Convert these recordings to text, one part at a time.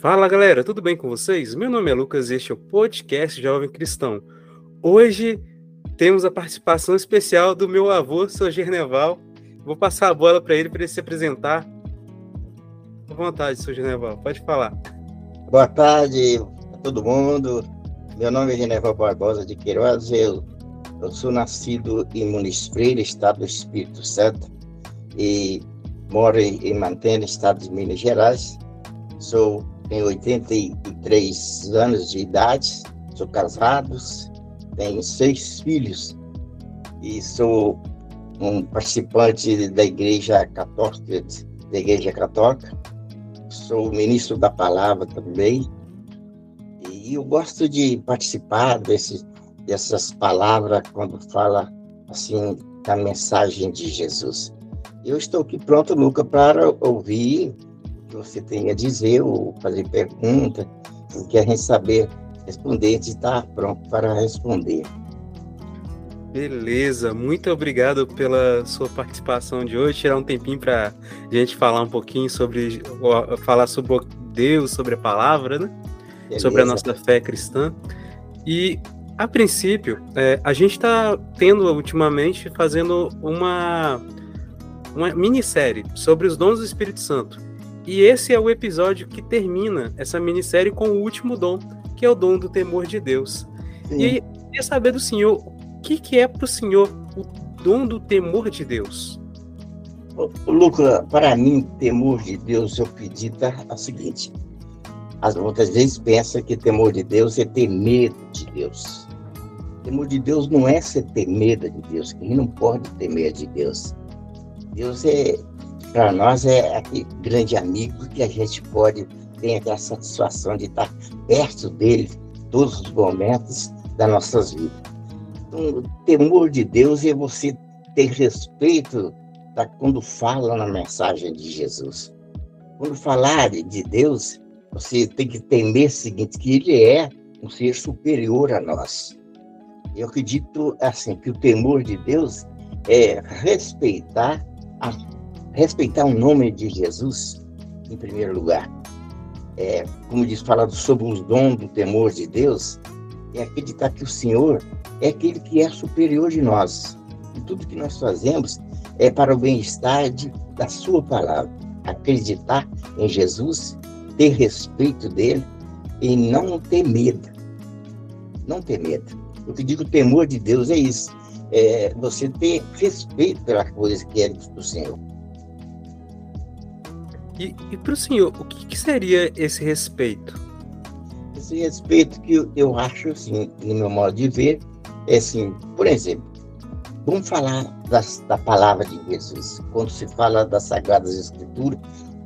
Fala galera, tudo bem com vocês? Meu nome é Lucas e este é o podcast Jovem Cristão. Hoje temos a participação especial do meu avô, seu Gerneval. Vou passar a bola para ele para ele se apresentar. À vontade, seu Gerneval, pode falar. Boa tarde a todo mundo. Meu nome é Gerneval Barbosa de Queiroz. Eu, eu sou nascido em Muniz estado do Espírito Santo, e moro em Mantena, estado de Minas Gerais. Sou tenho 83 anos de idade, sou casado, tenho seis filhos e sou um participante da Igreja Católica, da Igreja Católica. Sou ministro da Palavra também e eu gosto de participar desse, dessas palavras quando fala assim da mensagem de Jesus. Eu estou aqui pronto, Luca, para ouvir você tem a dizer ou fazer pergunta, o que a gente saber responder, gente está pronto para responder. Beleza, muito obrigado pela sua participação de hoje, tirar um tempinho para a gente falar um pouquinho sobre, falar sobre Deus, sobre a palavra, né? Beleza. Sobre a nossa fé cristã. E, a princípio, é, a gente está tendo ultimamente fazendo uma, uma minissérie sobre os dons do Espírito Santo. E esse é o episódio que termina essa minissérie com o último dom, que é o dom do temor de Deus. Sim. E eu queria saber do senhor, o que, que é para o senhor o dom do temor de Deus? Lucas, para mim, temor de Deus, eu acredito o seguinte. As outras vezes pensa que temor de Deus é ter medo de Deus. Temor de Deus não é ser ter medo de Deus, que não pode ter medo de Deus. Deus é, para nós é aquele grande amigo que a gente pode ter aquela satisfação de estar perto dele todos os momentos das nossas vidas. Então, o temor de Deus é você ter respeito da, quando fala na mensagem de Jesus. Quando falar de Deus, você tem que temer o seguinte, que ele é um ser superior a nós. Eu acredito assim que o temor de Deus é respeitar a respeitar o nome de Jesus em primeiro lugar. É, como diz, falado sobre os dons do temor de Deus, é acreditar que o Senhor é aquele que é superior de nós. E tudo que nós fazemos é para o bem-estar da Sua palavra. Acreditar em Jesus, ter respeito dele e não ter medo. Não ter medo. O que digo temor de Deus é isso. É você ter respeito pela coisa que é do Senhor. E, e para o senhor, o que, que, seria esse respeito? Esse respeito que eu, acho, assim, no meu modo de ver, é assim, por exemplo, vamos falar das, da palavra de Jesus. Quando se fala das Sagradas Escrituras,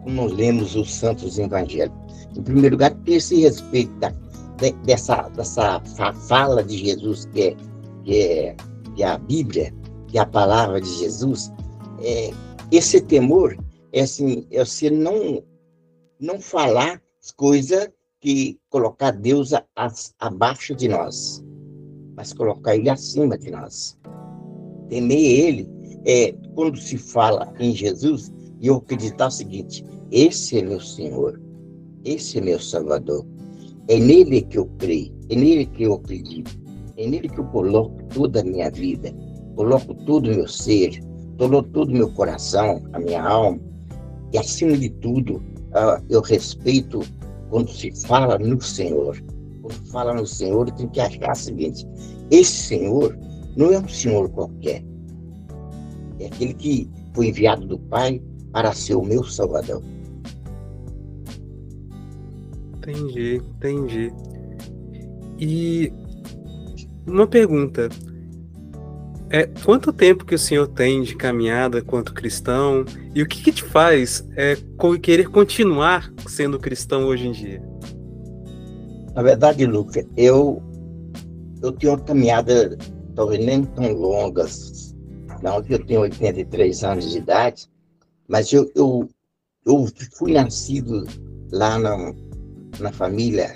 como lemos os santos evangelhos. Em primeiro lugar, ter esse respeito da, de, dessa, dessa fala de Jesus, que é, que, é, que é a Bíblia, que é a palavra de Jesus, é, esse temor é assim, é você não não falar coisas que colocar Deus a, a, abaixo de nós, mas colocar Ele acima de nós. Temer Ele é quando se fala em Jesus e eu acreditar o seguinte: esse é meu Senhor, esse é meu Salvador, é nele que eu creio, é nele que eu acredito, é nele que eu coloco toda a minha vida, coloco todo o meu ser, coloco todo o meu coração, a minha alma, e, acima de tudo, uh, eu respeito quando se fala no Senhor. Quando fala no Senhor, tem que achar o seguinte: esse Senhor não é um Senhor qualquer. É aquele que foi enviado do Pai para ser o meu Salvador. Entendi, entendi. E uma pergunta: é, quanto tempo que o senhor tem de caminhada quanto cristão e o que, que te faz é, querer continuar sendo cristão hoje em dia? Na verdade, Lucas, eu eu tenho uma caminhada talvez nem tão longa, não que eu tenho 83 anos de idade, mas eu, eu, eu fui nascido lá na, na família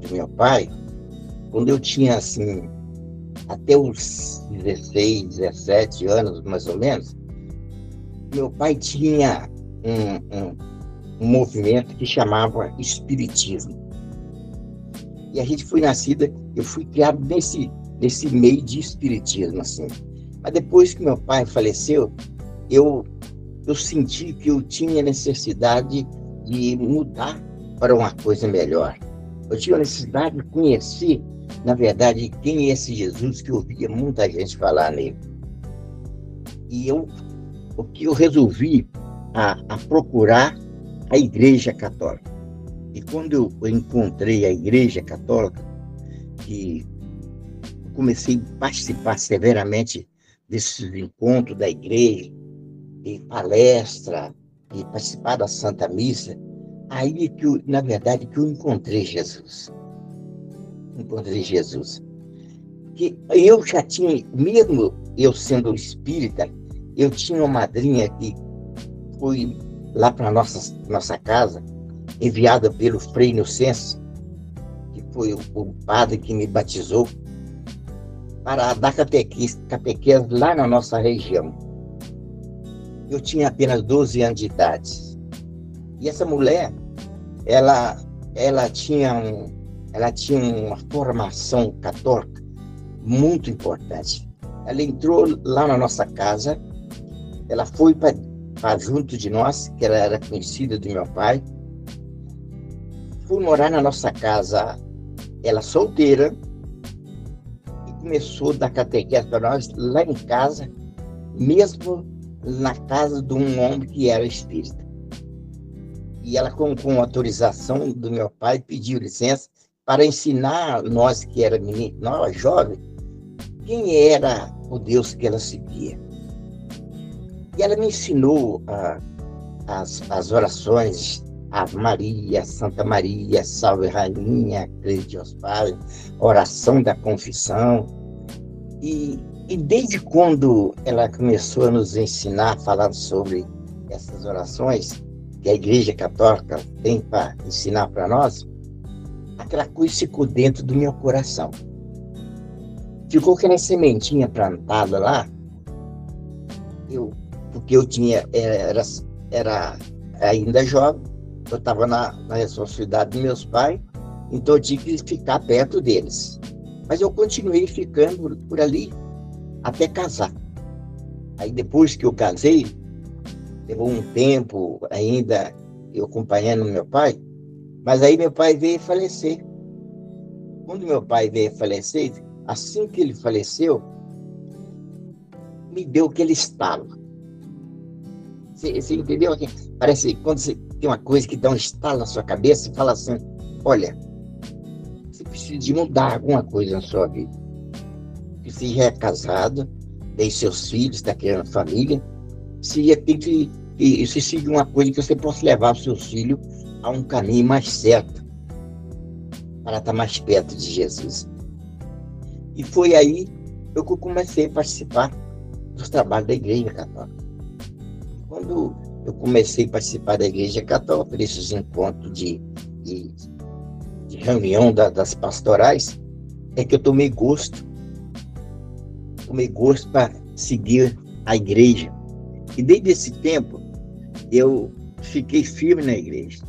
do meu pai, quando eu tinha assim até os 16, 17 anos, mais ou menos, meu pai tinha um, um, um movimento que chamava Espiritismo. E a gente foi nascida, eu fui criado nesse, nesse meio de Espiritismo, assim. Mas depois que meu pai faleceu, eu, eu senti que eu tinha necessidade de mudar para uma coisa melhor. Eu tinha necessidade de conhecer, na verdade, quem é esse Jesus que eu ouvia muita gente falar nele. E eu, o que eu resolvi a, a procurar a Igreja Católica. E quando eu encontrei a Igreja Católica, que comecei a participar severamente desses encontros da igreja, e palestra, e participar da Santa Missa, aí que eu, na verdade, que eu encontrei Jesus. Encontrei Jesus. Que eu já tinha, mesmo eu sendo espírita, eu tinha uma madrinha que foi lá para nossa nossa casa, enviada pelo Frei Inocêncio, que foi o, o padre que me batizou, para dar catequese lá na nossa região. Eu tinha apenas 12 anos de idade. E essa mulher, ela, ela, tinha, um, ela tinha uma formação católica muito importante. Ela entrou lá na nossa casa, ela foi para junto de nós, que ela era conhecida do meu pai. Foi morar na nossa casa, ela solteira, começou a dar catequese para nós lá em casa, mesmo na casa de um homem que era espírita. E ela, com, com autorização do meu pai, pediu licença para ensinar nós que era menino, nós jovens, quem era o Deus que ela seguia. E ela me ensinou a, as, as orações Ave Maria, Santa Maria, Salve Rainha, Crede aos Pais, oração da confissão. E, e desde quando ela começou a nos ensinar, falando sobre essas orações que a Igreja Católica tem para ensinar para nós, ficou dentro do meu coração. Ficou aquela sementinha plantada lá, eu, porque eu tinha, era, era ainda jovem, eu estava na, na responsabilidade dos meus pais, então eu tinha que ficar perto deles. Mas eu continuei ficando por ali até casar. Aí depois que eu casei, levou um tempo ainda eu acompanhando meu pai, mas aí meu pai veio falecer. Quando meu pai veio falecer, assim que ele faleceu, me deu aquele estalo. Você, você entendeu? Parece quando você tem uma coisa que dá um estalo na sua cabeça e fala assim: olha, você precisa de mudar alguma coisa na sua vida. Você já é casado, tem seus filhos, está criando família, você tem que. E, você siga uma coisa que você possa levar os seus filhos a um caminho mais certo, para estar mais perto de Jesus. E foi aí que eu comecei a participar dos trabalhos da Igreja Católica. Quando eu comecei a participar da Igreja Católica, desses encontros de, de, de reunião da, das pastorais, é que eu tomei gosto. Tomei gosto para seguir a igreja. E desde esse tempo, eu fiquei firme na igreja.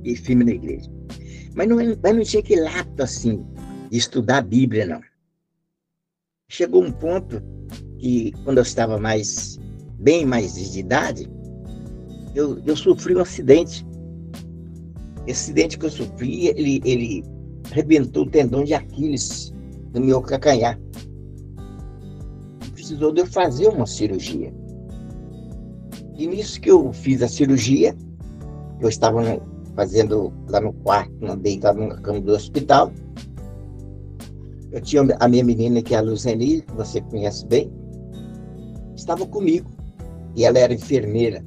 Fiquei firme na igreja. Mas não, mas não tinha aquele ato assim, de estudar a Bíblia, não. Chegou um ponto que, quando eu estava mais bem mais de idade, eu, eu sofri um acidente. Esse acidente que eu sofri, ele, ele arrebentou o tendão de Aquiles no meu calcanhar. Precisou de eu fazer uma cirurgia. E nisso que eu fiz a cirurgia, eu estava fazendo lá no quarto, deitado na cama do hospital. Eu tinha a minha menina, que é a Luzeni, que você conhece bem, estava comigo e ela era enfermeira.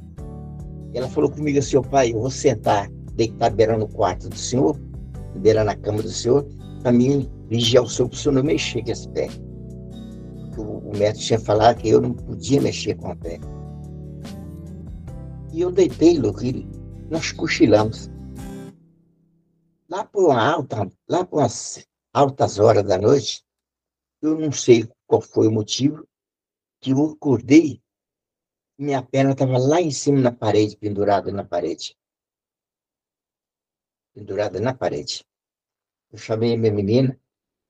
Ela falou comigo assim, pai, eu vou sentar, deitar beirando no quarto do senhor, beirando na cama do senhor, para mim vigiar o senhor, para o senhor não mexer com esse pé. Porque o, o médico tinha falado que eu não podia mexer com o pé. E eu deitei, Lourinho, nós cochilamos. Lá por alta, lá por umas altas horas da noite, eu não sei qual foi o motivo, que eu acordei minha perna estava lá em cima na parede, pendurada na parede. Pendurada na parede. Eu chamei a minha menina,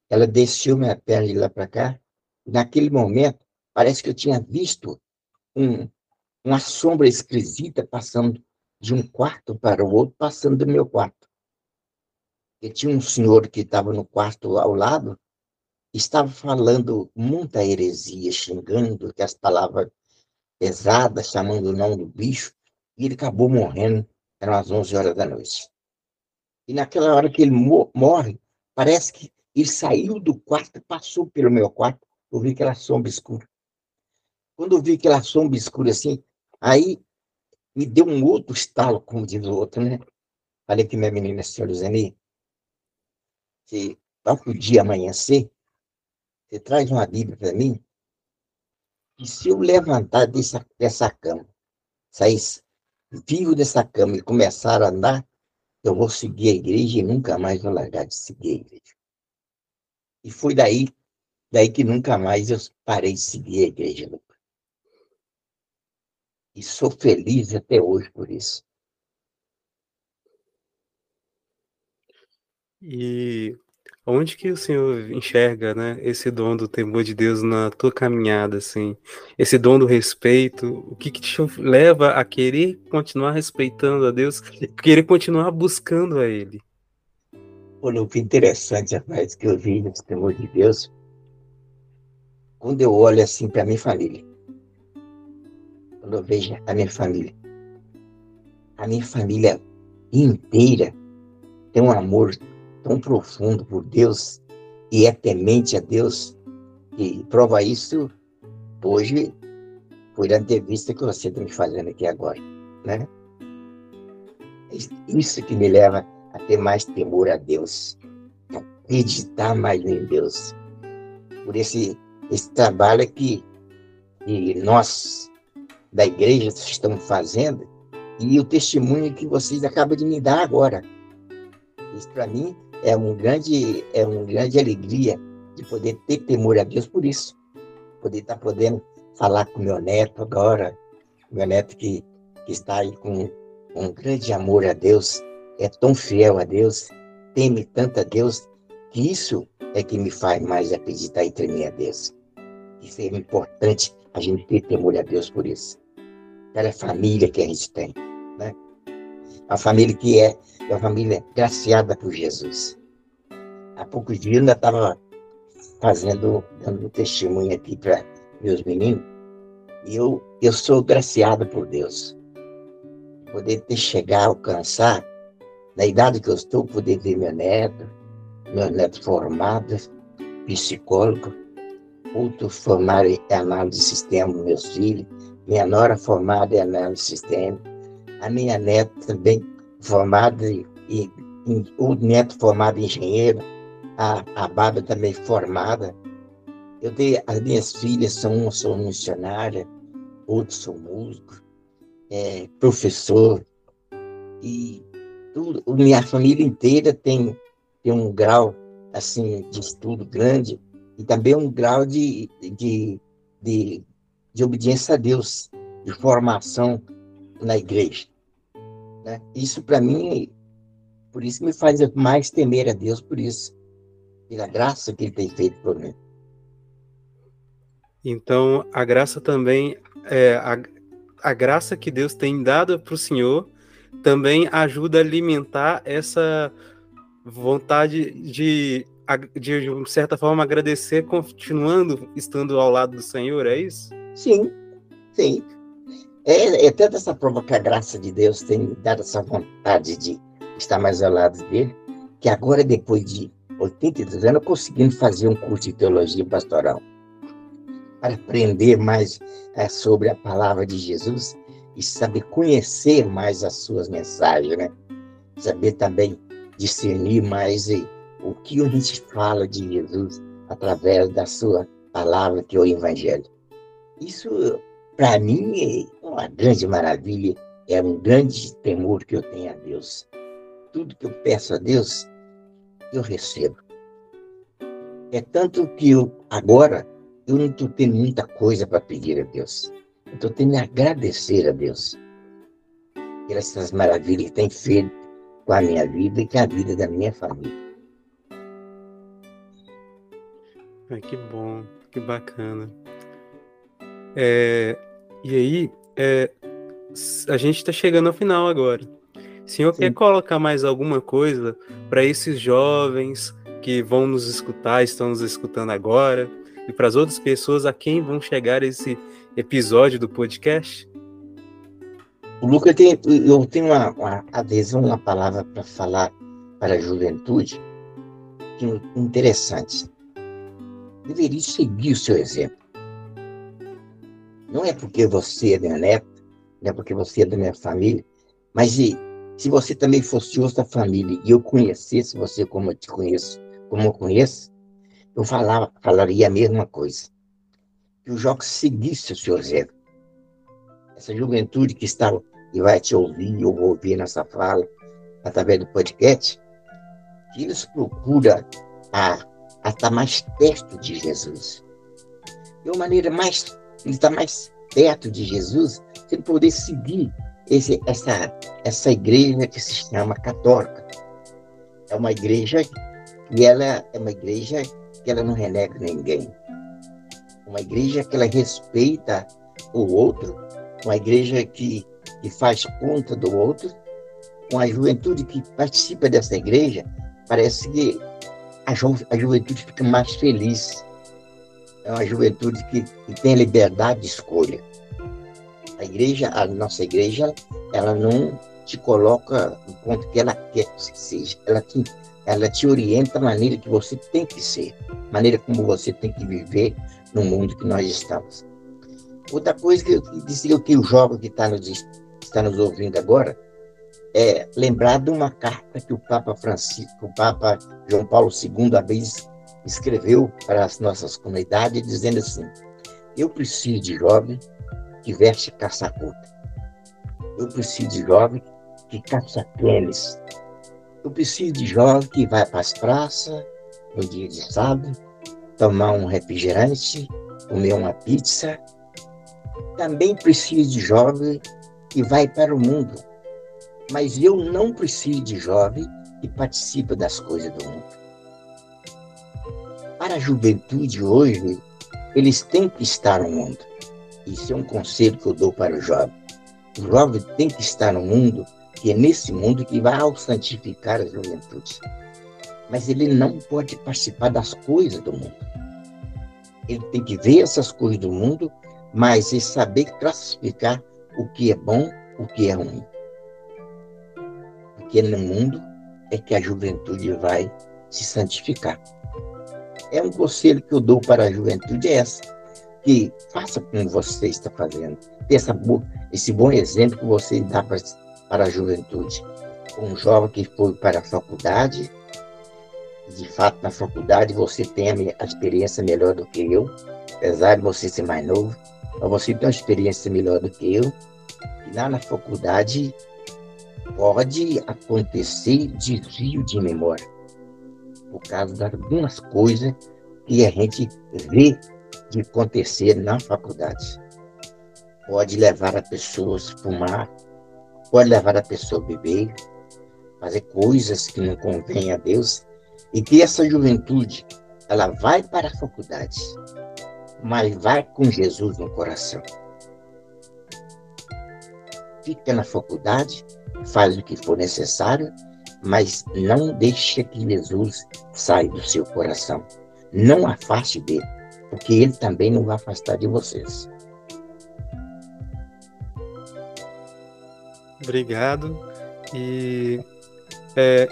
ela desceu minha perna de lá para cá. Naquele momento, parece que eu tinha visto um, uma sombra esquisita passando de um quarto para o outro, passando do meu quarto. E tinha um senhor que estava no quarto ao lado, estava falando muita heresia, xingando que as palavras pesadas, chamando o nome do bicho, e ele acabou morrendo, eram as 11 horas da noite. E naquela hora que ele morre, parece que ele saiu do quarto, passou pelo meu quarto, eu vi aquela sombra escura. Quando eu vi aquela sombra escura assim, aí me deu um outro estalo, como diz o outro, né? Falei que minha menina, senhora Zeni, se para o dia amanhecer, você traz uma Bíblia para mim, e se eu levantar dessa, dessa cama, sair vivo dessa cama e começar a andar, eu vou seguir a igreja e nunca mais vou largar de seguir a igreja. E foi daí, daí que nunca mais eu parei de seguir a igreja. E sou feliz até hoje por isso. E Onde que o Senhor enxerga, né, esse dom do temor de Deus na tua caminhada, assim? Esse dom do respeito, o que que te leva a querer continuar respeitando a Deus, querer continuar buscando a Ele? Olha, o que interessante, rapaz, que eu vi nesse temor de Deus, quando eu olho assim para minha família, quando eu vejo a minha família, a minha família inteira tem um amor tão profundo por Deus e é temente a Deus, e prova isso hoje por a entrevista que você está me fazendo aqui agora, né? Isso que me leva a ter mais temor a Deus, a acreditar mais em Deus. Por esse, esse trabalho que, que nós, da igreja, estamos fazendo, e o testemunho que vocês acabam de me dar agora. Isso, para mim, é um grande, é uma grande alegria de poder ter temor a Deus por isso. Poder estar podendo falar com meu neto agora, meu neto que, que está aí com um grande amor a Deus, é tão fiel a Deus, teme tanto a Deus, que isso é que me faz mais acreditar e tremer a Deus. Isso é importante, a gente ter temor a Deus por isso. Aquela família que a gente tem, né? A família que é uma família graciada por Jesus. Há poucos dias ainda estava fazendo, dando testemunho aqui para meus meninos, e eu, eu sou graciado por Deus. Poder ter chegar, alcançar, na idade que eu estou, poder ver meu neto, meu neto formado, psicólogo, outro formado em análise de sistema, meus filhos, minha nora formada em análise de sistema, a minha neta também formada e, e o neto formado engenheiro, a, a Bárbara também formada. Eu tenho, as minhas filhas são uma são missionária, outros são músicos, é, professor, e tudo, minha família inteira tem, tem um grau assim de estudo grande e também um grau de, de, de, de obediência a Deus, de formação na igreja. Né? Isso para mim, por isso me faz mais temer a Deus por isso, pela graça que Ele tem feito por mim. Então, a graça também, é, a, a graça que Deus tem dado para o Senhor também ajuda a alimentar essa vontade de, de, de certa forma, agradecer, continuando estando ao lado do Senhor, é isso? Sim, sim. É, é tanta essa prova que a graça de Deus tem dado essa vontade de estar mais ao lado dele, que agora, depois de 82 anos, conseguindo fazer um curso de teologia pastoral para aprender mais é, sobre a palavra de Jesus e saber conhecer mais as suas mensagens, né? Saber também discernir mais e, o que a gente fala de Jesus através da sua palavra, que é o Evangelho. Isso para mim é uma grande maravilha, é um grande temor que eu tenho a Deus. Tudo que eu peço a Deus, eu recebo. É tanto que eu, agora eu não estou tendo muita coisa para pedir a Deus. Eu tenho que agradecer a Deus por essas maravilhas que tem feito com a minha vida e com a vida da minha família. Ai, que bom, que bacana. É, e aí, é, a gente está chegando ao final agora. O senhor Sim. quer colocar mais alguma coisa para esses jovens que vão nos escutar, estão nos escutando agora, e para as outras pessoas a quem vão chegar esse episódio do podcast? O Lucas tem, eu tenho uma, uma adesão, uma palavra para falar para a juventude que é interessante. Deveria seguir o seu exemplo. Não é porque você é minha neta, não é porque você é da minha família, mas se, se você também fosse outra família e eu conhecesse você como eu te conheço, como eu conheço, eu falava, falaria a mesma coisa. Que o Jocos seguisse o seu exemplo. Essa juventude que está e vai te ouvir ou ouvir nessa fala, através do podcast, que eles procuram a, a estar mais perto de Jesus. De uma maneira mais, ele está mais perto de Jesus, ele poder seguir esse, essa, essa igreja que se chama católica. É uma igreja e ela é uma igreja que ela não renega ninguém. Uma igreja que ela respeita o outro, uma igreja que que faz conta do outro, com a juventude que participa dessa igreja, parece que a, ju a juventude fica mais feliz. É uma juventude que, que tem liberdade de escolha. A igreja, a nossa igreja, ela não te coloca no ponto que ela quer que você seja. Ela te, ela te orienta a maneira que você tem que ser, maneira como você tem que viver no mundo que nós estamos. Outra coisa que eu dizia que o jovem que está nos está nos ouvindo agora, é lembrar de uma carta que o Papa Francisco, o Papa João Paulo II, a vez escreveu para as nossas comunidades, dizendo assim: Eu preciso de jovem que veste caça curta. Eu preciso de jovem que caça tênis. Eu preciso de jovem que vai para as praças no dia de sábado, tomar um refrigerante, comer uma pizza. Também preciso de jovem que vai para o mundo. Mas eu não preciso de jovem que participa das coisas do mundo. Para a juventude hoje, eles têm que estar no mundo. Isso é um conselho que eu dou para o jovem. O jovem tem que estar no mundo, que é nesse mundo que vai santificar a juventude. Mas ele não pode participar das coisas do mundo. Ele tem que ver essas coisas do mundo, mas ele saber classificar o que é bom, o que é ruim. Porque no mundo é que a juventude vai se santificar. É um conselho que eu dou para a juventude é essa, que faça como você está fazendo. Essa, esse bom exemplo que você dá para, para a juventude. Um jovem que foi para a faculdade, de fato, na faculdade você tem a experiência melhor do que eu, apesar de você ser mais novo, mas você tem uma experiência melhor do que eu. E lá na faculdade pode acontecer desvio de memória, por causa de algumas coisas que a gente vê de acontecer na faculdade. Pode levar a pessoas a fumar, pode levar a pessoa a beber, fazer coisas que não convêm a Deus, e que essa juventude, ela vai para a faculdade, mas vai com Jesus no coração. Fica na faculdade, faz o que for necessário, mas não deixe que Jesus saia do seu coração. Não afaste dele, porque ele também não vai afastar de vocês. Obrigado. E é,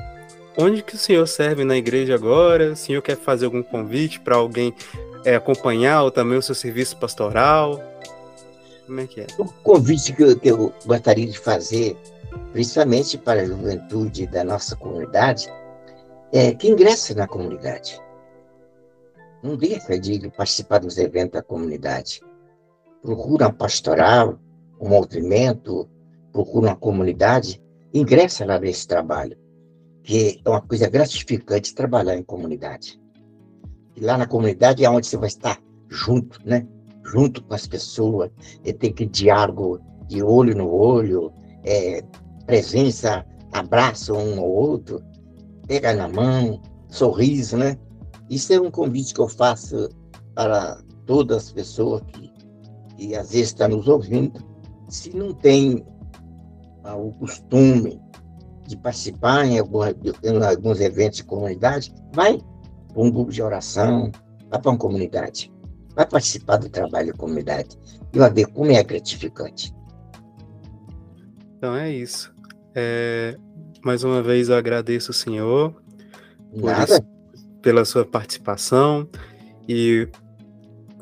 onde que o senhor serve na igreja agora? O senhor quer fazer algum convite para alguém é, acompanhar ou também o seu serviço pastoral? Como é que é? O convite que eu, que eu gostaria de fazer, principalmente para a juventude da nossa comunidade, é que ingresse na comunidade. Não deixa de participar dos eventos da comunidade. Procura uma pastoral, um movimento, procura uma comunidade, ingressa lá nesse trabalho, que é uma coisa gratificante trabalhar em comunidade. E lá na comunidade é onde você vai estar junto, né? junto com as pessoas, é ter que diálogo de olho no olho, é, presença, abraço um ao outro, pega na mão, sorriso, né? Isso é um convite que eu faço para todas as pessoas que, que às vezes estão nos ouvindo. Se não tem ah, o costume de participar em, em alguns eventos de comunidade, vai para um grupo de oração, vai para uma comunidade, vai participar do trabalho da comunidade e vai ver como é gratificante. Então é isso. É, mais uma vez eu agradeço o senhor isso, pela sua participação e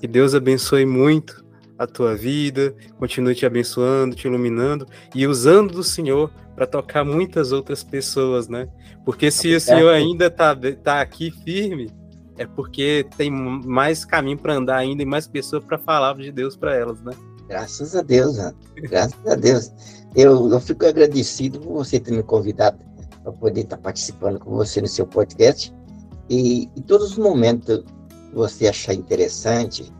que Deus abençoe muito a tua vida, continue te abençoando, te iluminando e usando do Senhor para tocar muitas outras pessoas, né? Porque se o Senhor ainda está tá aqui firme, é porque tem mais caminho para andar ainda e mais pessoas para falar de Deus para elas, né? Graças a Deus, né? graças a Deus. Eu, eu fico agradecido por você ter me convidado para poder estar tá participando com você no seu podcast. E em todos os momentos que você achar interessante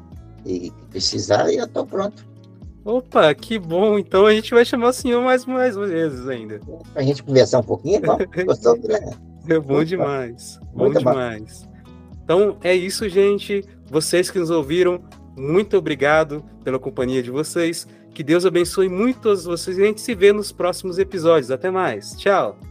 e precisar, eu estou pronto. Opa, que bom. Então a gente vai chamar o senhor mais, mais vezes ainda. Para a gente conversar um pouquinho, vamos. Gostou, né? É bom demais. Bom Muito demais. Bom. Então é isso, gente. Vocês que nos ouviram, muito obrigado pela companhia de vocês. Que Deus abençoe muito todos vocês e a gente se vê nos próximos episódios. Até mais. Tchau.